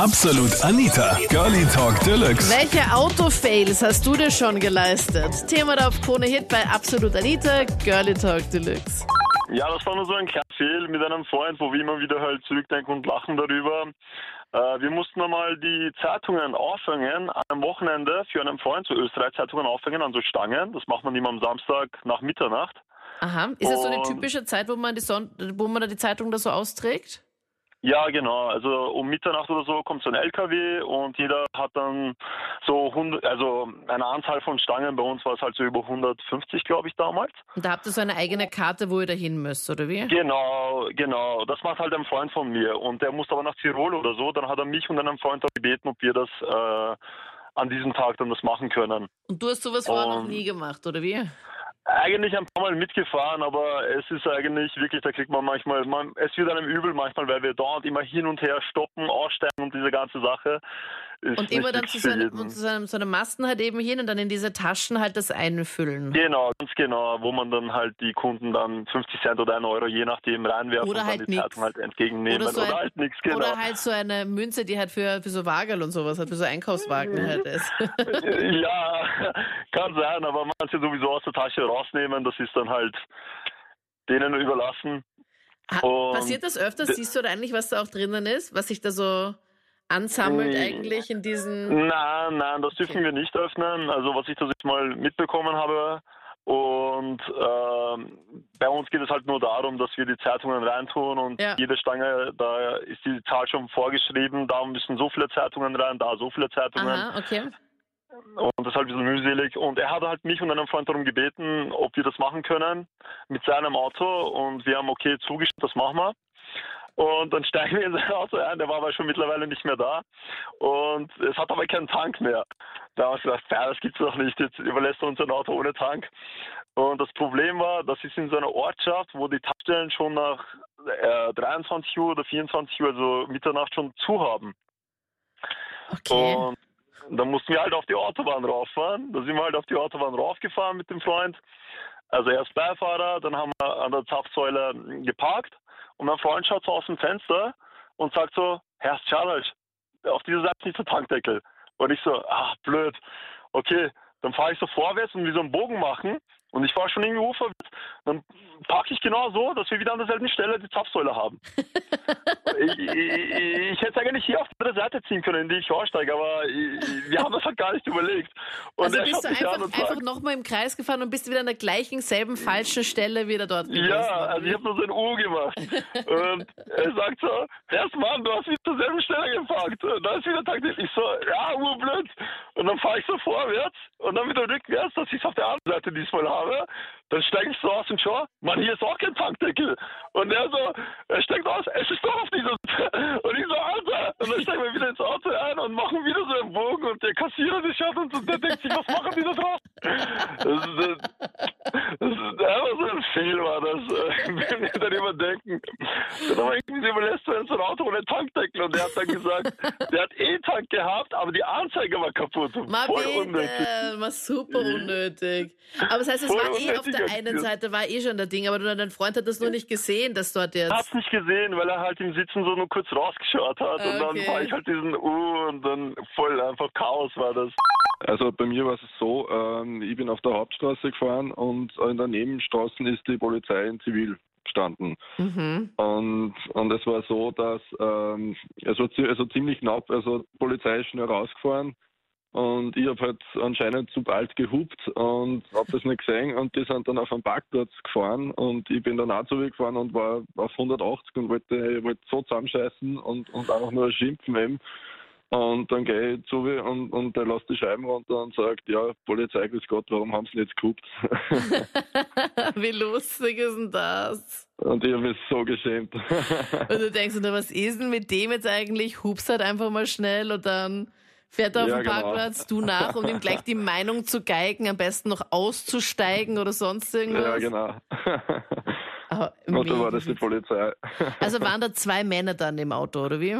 Absolut Anita, Girlie Talk Deluxe. Welche Autofails hast du dir schon geleistet? Thema da auf Krone Hit bei Absolut Anita, Girlie Talk Deluxe. Ja, das war nur so ein kleiner Fehl mit einem Freund, wo wir immer wieder halt zurückdenken und lachen darüber. Äh, wir mussten einmal die Zeitungen aufhängen am Wochenende für einen Freund, so Österreich-Zeitungen aufhängen an so Stangen. Das macht man immer am Samstag nach Mitternacht. Aha, ist das so eine typische Zeit, wo man, die Son wo man da die Zeitung da so austrägt? Ja, genau. Also um Mitternacht oder so kommt so ein LKW und jeder hat dann so 100, also eine Anzahl von Stangen. Bei uns war es halt so über 150, glaube ich, damals. Und da habt ihr so eine eigene Karte, wo ihr da hin müsst, oder wie? Genau, genau. Das macht halt ein Freund von mir und der muss aber nach Tirol oder so. Dann hat er mich und einen Freund gebeten, ob wir das äh, an diesem Tag dann das machen können. Und du hast sowas vorher noch Und- nie gemacht, oder wie? Eigentlich ein paar Mal mitgefahren, aber es ist eigentlich wirklich, da kriegt man manchmal, man, es wird einem übel manchmal, weil wir dauernd immer hin und her stoppen, aussteigen und diese ganze Sache. Und immer dann zu für so einem, jeden. zu, einem, zu einem Masten halt eben hin und dann in diese Taschen halt das einfüllen. Genau, ganz genau, wo man dann halt die Kunden dann 50 Cent oder 1 Euro je nachdem reinwerfen Oder und halt dann die nix. Zeitung halt entgegennehmen. Oder so ein- halt nichts, genau. Oder halt so eine Münze, die halt für, für so Wagel und sowas, halt für so Einkaufswagen halt ist. ja, kann sein, aber manche sowieso aus der Tasche rausnehmen, das ist dann halt denen überlassen. Ha- Passiert das öfter? Siehst du da eigentlich, was da auch drinnen ist? Was sich da so ansammelt Nee. eigentlich in diesen... Nein, nein, das dürfen Okay. wir nicht öffnen. Also was ich das jetzt mal mitbekommen habe. Und ähm, bei uns geht es halt nur darum, dass wir die Zeitungen reintun und Ja. jede Stange, da ist die Zahl schon vorgeschrieben, da müssen so viele Zeitungen rein, da so viele Zeitungen. Aha, okay. Und das ist halt ein bisschen mühselig. Und er hat halt mich und einen Freund darum gebeten, ob wir das machen können mit seinem Auto. Und wir haben okay zugestimmt, das machen wir. Und dann steigen wir in sein Auto ein, der war aber schon mittlerweile nicht mehr da. Und es hat aber keinen Tank mehr. Da haben wir gesagt, ja, das gibt's doch nicht, jetzt überlässt er uns ein Auto ohne Tank. Und das Problem war, das ist in so einer Ortschaft, wo die Tankstellen schon nach äh, 23 Uhr oder 24 Uhr, also Mitternacht schon zu haben. Okay. Und dann mussten wir halt auf die Autobahn rauffahren. Da sind wir halt auf die Autobahn raufgefahren mit dem Freund. Also erst Beifahrer, dann haben wir an der Zapfsäule geparkt und mein Freund schaut so aus dem Fenster und sagt so, Herr Schadalsch, auf dieser Seite ist nicht der Tankdeckel. Und ich so, ach blöd. Okay, dann fahre ich so vorwärts und wir so einen Bogen machen und ich fahre schon irgendwie uferwärts. Dann parke ich genau so, dass wir wieder an derselben Stelle die Zapfsäule haben. ich, ich, ich hätte eigentlich hier auf die andere Seite ziehen können, in die ich aussteige, aber ich, wir haben das halt gar nicht überlegt. Und also bist du mich einfach, einfach nochmal im Kreis gefahren und bist wieder an der gleichen, selben, falschen Stelle wieder dort gewesen. ja, also ich habe nur so ein U gemacht. und er sagt so, erst Mann, du hast wieder zur selben Stelle geparkt. Und dann ist wieder Tankdeckel. Ich so, ja, urblöd. Und dann fahre ich so vorwärts und dann wieder rückwärts, dass ich es auf der anderen Seite diesmal habe. Dann steige ich so aus und schau, Mann, hier ist auch kein Tankdeckel. Und er so, er steigt aus, es ist doch auf dieser. Und ich so, Alter. Und dann steigen wir wieder ins Auto ein und machen wieder so einen Bogen und der Kassierer, der schaut uns und der denkt sich, was machen die da drauf? Das ist, das ist einfach so ein Fehl war das, äh, wenn wir darüber denken. Dann haben wir irgendwie überlässt du so ein Auto ohne Tankdeckel und der hat dann gesagt, der hat eh Tank gehabt, aber die Anzeige war kaputt. Mal Voll unnötig. bitte, war super unnötig. Aber das heißt, es Voll war eh auf der einen. Seite, war eh schon der Ding, aber dein Freund hat das nur nicht gesehen, dass dort Ich jetzt... hab's nicht gesehen, weil er halt im Sitzen so nur kurz rausgeschaut hat und dann Okay. war ich halt diesen U und dann voll einfach Chaos war das. Also bei mir war es so, ähm, ich bin auf der Hauptstraße gefahren und in der Nebenstraßen ist die Polizei in Zivil gestanden. Mhm. Und, und es war so, dass ähm, es war zi- also ziemlich knapp, also die Polizei ist schnell rausgefahren und ich habe halt anscheinend zu bald gehupt und habe das nicht gesehen und die sind dann auf einen Parkplatz gefahren und ich bin dann auch zurückgefahren und war auf 180 und wollte, wollte so zusammenscheißen und, und einfach nur schimpfen eben. Und dann gehe ich zu mir und, und der lässt die Scheiben runter und sagt, ja, Polizei, grüß Gott, warum haben sie nicht gehupt? Wie lustig ist denn das? und ich habe mich so geschämt. Und du denkst, dir, was ist denn mit dem jetzt eigentlich? Hups halt einfach mal schnell und dann fährt er auf Ja, den genau. Parkplatz, du nach, um ihm gleich die Meinung zu geigen, am besten noch auszusteigen oder sonst irgendwas. ja, genau. Aber Und da war das die. Polizei. Also waren da zwei Männer dann im Auto, oder wie?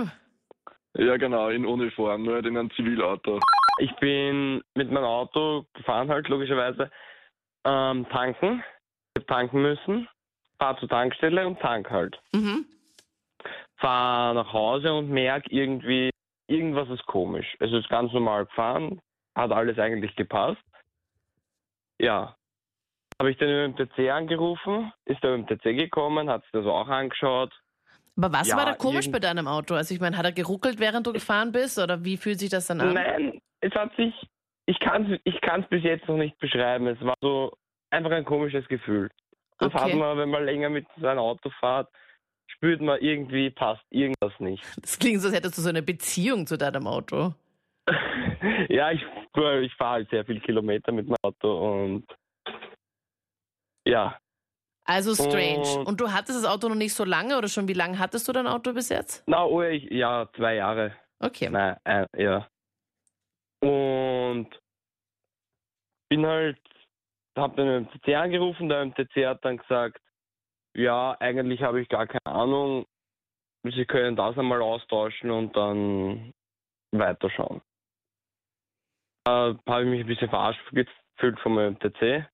Ja, genau, in Uniform, nur halt in einem Zivilauto. Ich bin mit meinem Auto gefahren halt logischerweise ähm, tanken. Ich hab tanken müssen, fahr zur Tankstelle und tank halt. Mhm. Fahr nach Hause und merk irgendwie, irgendwas ist komisch. Es ist ganz normal gefahren, hat alles eigentlich gepasst. Ja. Habe ich den ÖMTC angerufen, ist der ÖMTC gekommen, hat sich das auch angeschaut. Aber was Ja, war da komisch bei deinem Auto? Also ich meine, hat er geruckelt, während du gefahren bist? Oder wie fühlt sich das dann an? Nein, es hat sich, ich kann es ich kann's bis jetzt noch nicht beschreiben. Es war so einfach ein komisches Gefühl. Das Okay. hat man, wenn man länger mit seinem Auto fährt, spürt man irgendwie, passt irgendwas nicht. Das klingt so, als hättest du so eine Beziehung zu deinem Auto. ja, ich, ich fahre halt sehr viel Kilometer mit meinem Auto und ja, Also strange. Und- Und du hattest das Auto noch nicht so lange oder schon wie lange hattest du dein Auto bis jetzt? na, oh, ich, ja, zwei Jahre. Okay. Nein, äh, ja. Und bin halt, hab den MTC angerufen, der MTC hat dann gesagt, ja, eigentlich habe ich gar keine Ahnung, Sie können das einmal austauschen und dann weiterschauen. Äh, habe ich mich ein bisschen verarscht gefühlt vom MTC.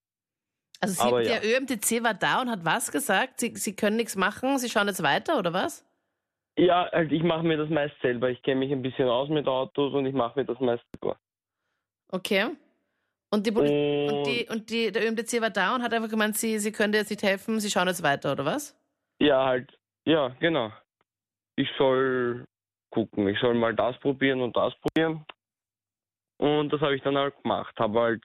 Also sie, der ja. ÖMTC war da und hat was gesagt? Sie, sie können nichts machen, sie schauen jetzt weiter oder was? Ja, halt, ich mache mir das meist selber. Ich kenne mich ein bisschen aus mit Autos und ich mache mir das meist selber. Okay. Und, die, Poli- Und, und, die, und die, der ÖMTC war da und hat einfach gemeint, sie, sie können dir jetzt nicht helfen, sie schauen jetzt weiter oder was? Ja, halt, ja, genau. Ich soll gucken. Ich soll mal das probieren und das probieren. Und das habe ich dann halt gemacht. Habe halt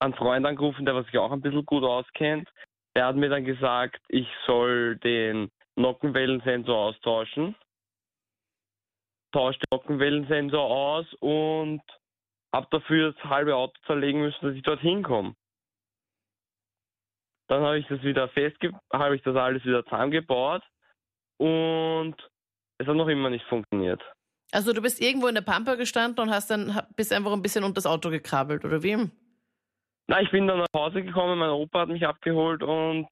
einen Freund angerufen, der sich auch ein bisschen gut auskennt. Der hat mir dann gesagt, ich soll den Nockenwellensensor austauschen. Tausche den Nockenwellensensor aus und habe dafür das halbe Auto zerlegen müssen, dass ich dorthin komme. Dann habe ich das wieder festge habe ich das alles wieder zusammengebaut und es hat noch immer nicht funktioniert. Also du bist irgendwo in der Pampa gestanden und hast dann bist einfach ein bisschen unter das Auto gekrabbelt, oder wie? Na, ich bin dann nach Hause gekommen, mein Opa hat mich abgeholt und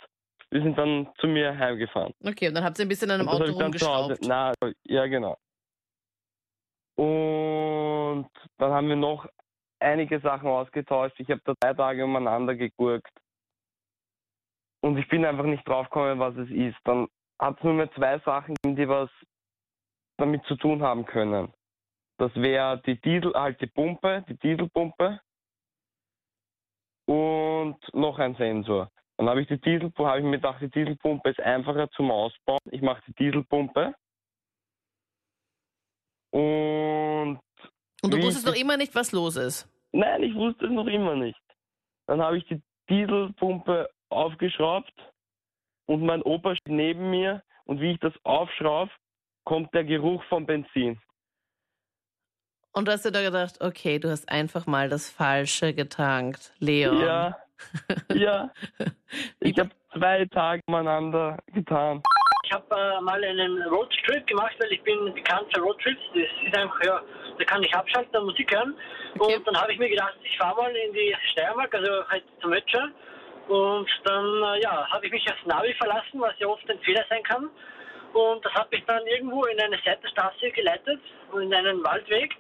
wir sind dann zu mir heimgefahren. Okay, und dann habt ihr ein bisschen an einem Auto rumgeschraubt. Na, ja, genau. Und dann haben wir noch einige Sachen ausgetauscht. Ich habe da drei Tage umeinander gegurkt. Und ich bin einfach nicht draufgekommen, was es ist. Dann hat es nur mehr zwei Sachen gegeben, die was damit zu tun haben können. Das wäre die Diesel, halt die Pumpe, die Dieselpumpe und noch ein Sensor. Dann habe ich die Dieselpumpe, habe ich mir gedacht, die Dieselpumpe ist einfacher zum Ausbauen. Ich mache die Dieselpumpe. Und Und du wusstest noch immer nicht, was los ist. nein, ich wusste es noch immer nicht. Dann habe ich die Dieselpumpe aufgeschraubt und mein Opa steht neben mir und wie ich das aufschraube, kommt der Geruch vom Benzin. Und du hast dir da gedacht, okay, du hast einfach mal das Falsche getankt, Leon. Ja, ja. Ich habe zwei Tage umeinander getan. Ich habe äh, mal einen Roadtrip gemacht, weil ich bin bekannt für Roadtrips. Das ist einfach, ja, da kann ich abschalten und Musik hören. Okay. Und dann habe ich mir gedacht, ich fahre mal in die Steiermark, also halt zum Ötscher. Und dann, äh, ja, habe ich mich aufs Navi verlassen, was ja oft ein Fehler sein kann. Und das hat mich dann irgendwo in eine Seitenstraße geleitet, in einen Waldweg.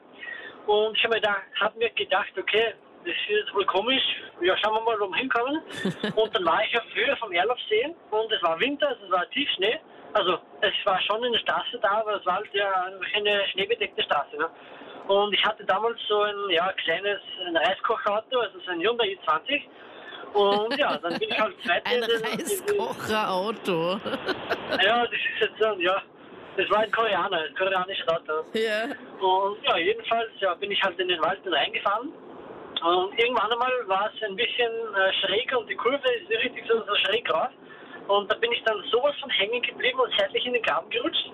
Und ich habe mir, da- hab mir gedacht, okay, das ist wohl komisch. Ja, schauen wir mal, wo wir hinkommen. und dann war ich auf Höhe vom Erlaufsee und es war Winter, also es war Tiefschnee. Also es war schon eine Straße da, aber es war halt ja eine schneebedeckte Straße. Ne? Und ich hatte damals so ein ja, kleines ein Reiskochauto, also so ein Hyundai i20. Und ja, dann bin ich halt zweite. Ein Reiskocherauto. Ja, das ist jetzt so, ja, das war ein Koreaner, ein koreanisches Auto. ja. Und ja, jedenfalls ja, bin ich halt in den Wald reingefahren. Und irgendwann einmal war es ein bisschen äh, schräg und die Kurve ist richtig so, so schräg raus. Und da bin ich dann sowas von hängen geblieben und seitlich in den Graben gerutscht.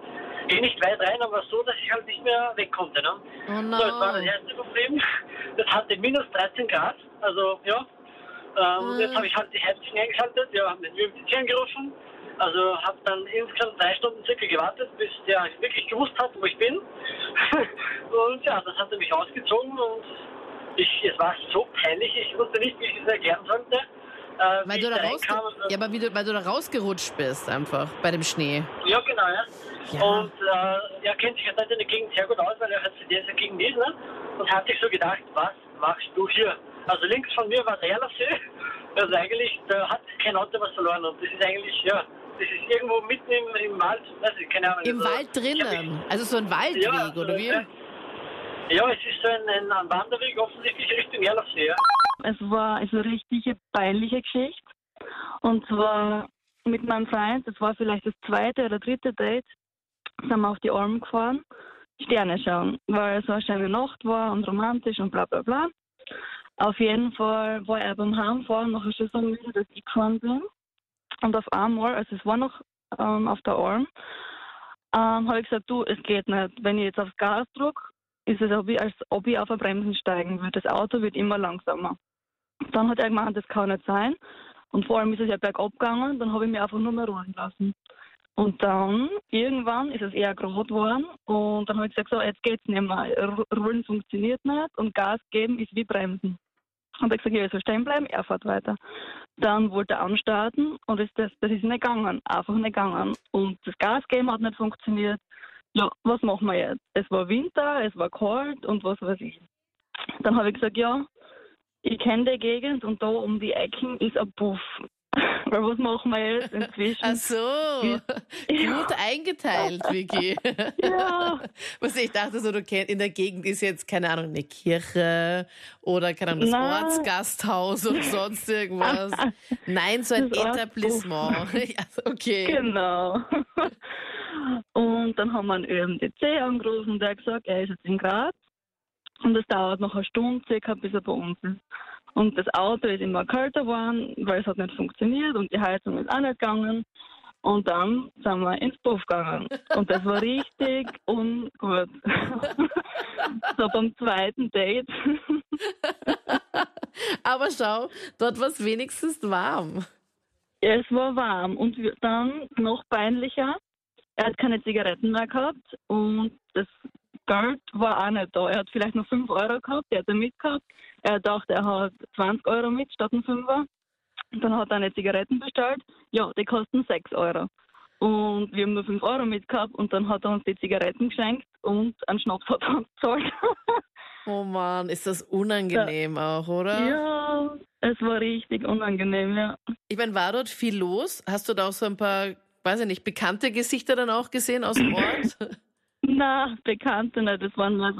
Eh nicht weit rein, aber so, dass ich halt nicht mehr weg konnte. Ne? Oh So, das war das no. erste Problem. Das hatte minus 13 Grad. Also, ja. Ähm, Mhm. Jetzt habe ich halt die Heizung eingeschaltet, ja, habe den UMTC angerufen. Also habe dann insgesamt drei Stunden circa gewartet, bis der wirklich gewusst hat, wo ich bin. und ja, das hat er mich ausgezogen und ich, es war so peinlich, ich wusste nicht, wie ich es erklären sollte. Äh, Weil du, ich da und- ja, aber wie du, weil du da rausgerutscht bist, einfach bei dem Schnee. ja, genau, ja. Ja. Und äh, er kennt sich halt in der Gegend sehr gut aus, weil er halt in dieser Gegend ist, ne? Und hat sich so gedacht, was machst du hier? Also links von mir war der Erlaufsee. Also eigentlich, da hat kein Auto was verloren. Und das ist eigentlich, ja, das ist irgendwo mitten im, im Wald, weiß ich, keine Ahnung. Im also, Wald ich drinnen. Also so ein Waldweg, Ja, oder wie? äh, Ja, es ist so ein, ein Wanderweg offensichtlich Richtung Erlachsee. Ja? Es war also eine richtige peinliche Geschichte. Und zwar mit meinem Freund, das war vielleicht das zweite oder dritte Date, sind wir auf die Alm gefahren, Sterne schauen, weil es so eine schöne Nacht war und romantisch und bla bla bla. Auf jeden Fall war er beim Heimfahren nachher schon so müde, dass ich gefahren bin. Und auf einmal, also es war noch ähm, auf der Alm, ähm, habe ich gesagt, du, es geht nicht. Wenn ich jetzt aufs Gas drücke, ist es, als ob ich auf der Bremsen steigen würde. Das Auto wird immer langsamer. Dann hat er gemeint, das kann nicht sein. Und vor allem ist es ja bergab gegangen, dann habe ich mich einfach nur mehr rollen lassen. Und dann, irgendwann ist es eher gerade geworden und dann habe ich gesagt, so, jetzt geht's nicht mehr. Rollen funktioniert nicht und Gas geben ist wie Bremsen. Und ich gesagt, ja, ich soll stehen bleiben, er fährt weiter. Dann wollte er anstarten und ist das, das ist nicht gegangen, einfach nicht gegangen. Und das Gas geben hat nicht funktioniert. Ja, was machen wir jetzt? Es war Winter, es war kalt und was weiß ich. Dann habe ich gesagt, ja, ich kenne die Gegend und da um die Ecken ist ein Puff. Weil was machen wir jetzt inzwischen? Ach so, gut eingeteilt, Vicky. ja. Was ich dachte, so, du kennst, in der Gegend ist jetzt, keine Ahnung, eine Kirche oder, keine Ahnung, das Nein. Ortsgasthaus oder sonst irgendwas. Nein, so ein Das Etablissement. ja, okay. Genau. Und dann haben wir einen ÖMDC angerufen und der hat gesagt, er ist jetzt in Graz und es dauert noch eine Stunde circa, bis er bei uns ist. Und das Auto ist immer kälter geworden, weil es hat nicht funktioniert und die Heizung ist auch nicht gegangen. Und dann sind wir ins Puff gegangen. Und das war richtig ungut. so beim zweiten Date. Aber schau, dort war es wenigstens warm. Es war warm und dann noch peinlicher. Er hat keine Zigaretten mehr gehabt und das Geld war auch nicht da. Er hat vielleicht noch 5 Euro gehabt, die hat er mitgehabt. Er dachte, er hat 20 Euro mit statt ein 5er. Dann hat er eine Zigaretten bestellt. Ja, die kosten 6 Euro. Und wir haben nur 5 Euro mitgehabt und dann hat er uns die Zigaretten geschenkt und einen Schnaps hat er uns gezahlt. Oh Mann, ist das unangenehm auch, oder? ja, es war richtig unangenehm, ja. Ich meine, war dort viel los? Hast du da auch so ein paar, weiß ich nicht, bekannte Gesichter dann auch gesehen aus dem Ort? Na, Bekannte nicht. Das waren nur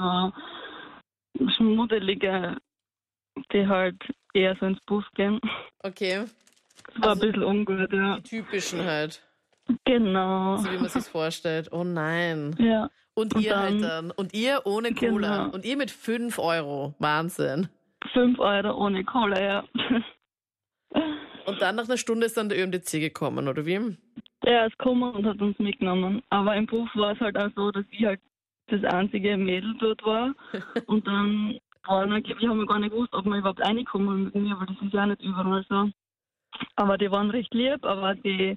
so schmuddelige, die halt eher so ins Bus gehen. Okay, Das war Also- ein bisschen ungut, ja. die typischen halt, Genau. so wie man sich vorstellt. Oh nein. Ja. Und, Und ihr dann- halt dann. Und ihr ohne Cola. Genau. Und ihr mit 5 Euro. Wahnsinn. Fünf Euro ohne Kohle, ja. Und dann nach einer Stunde ist dann der ÖMDC gekommen, oder wie? Der ist gekommen und hat uns mitgenommen. Aber im Buch war es halt auch so, dass ich halt das einzige Mädel dort war. Und dann war noch, wir haben ja gar nicht gewusst, ob wir überhaupt reinkommen mit mir, weil das ist ja nicht überall so. Aber die waren recht lieb, aber die,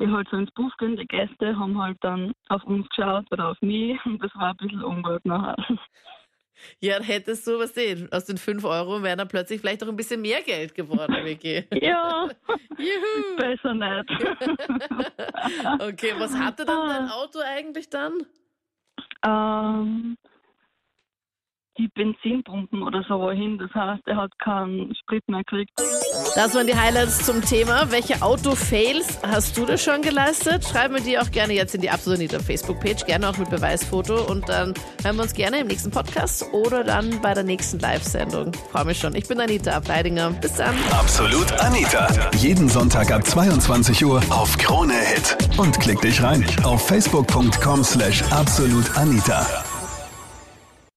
die halt so ins Buch gehen, die Gäste haben halt dann auf uns geschaut oder auf mich und das war ein bisschen ungut nachher. Ja, hättest du, was sehen, aus den 5 Euro wären dann plötzlich vielleicht auch ein bisschen mehr Geld geworden, Vicky. Ja, Juhu. besser nicht. Okay, was hatte dann dein Auto eigentlich dann? ähm, die Benzinpumpen oder so wohin, das heißt, er hat keinen Sprit mehr gekriegt. Das waren die Highlights zum Thema. Welche Auto-Fails hast du da schon geleistet? Schreib mir die auch gerne jetzt in die Absolut Facebook-Page, gerne auch mit Beweisfoto. Und dann hören wir uns gerne im nächsten Podcast oder dann bei der nächsten Live-Sendung. Freue mich schon. Ich bin Anita Ableidinger. Bis dann. Absolut Anita. Jeden Sonntag ab 22 Uhr auf Krone Hit. Und klick dich rein auf facebook.com slash absolutanita.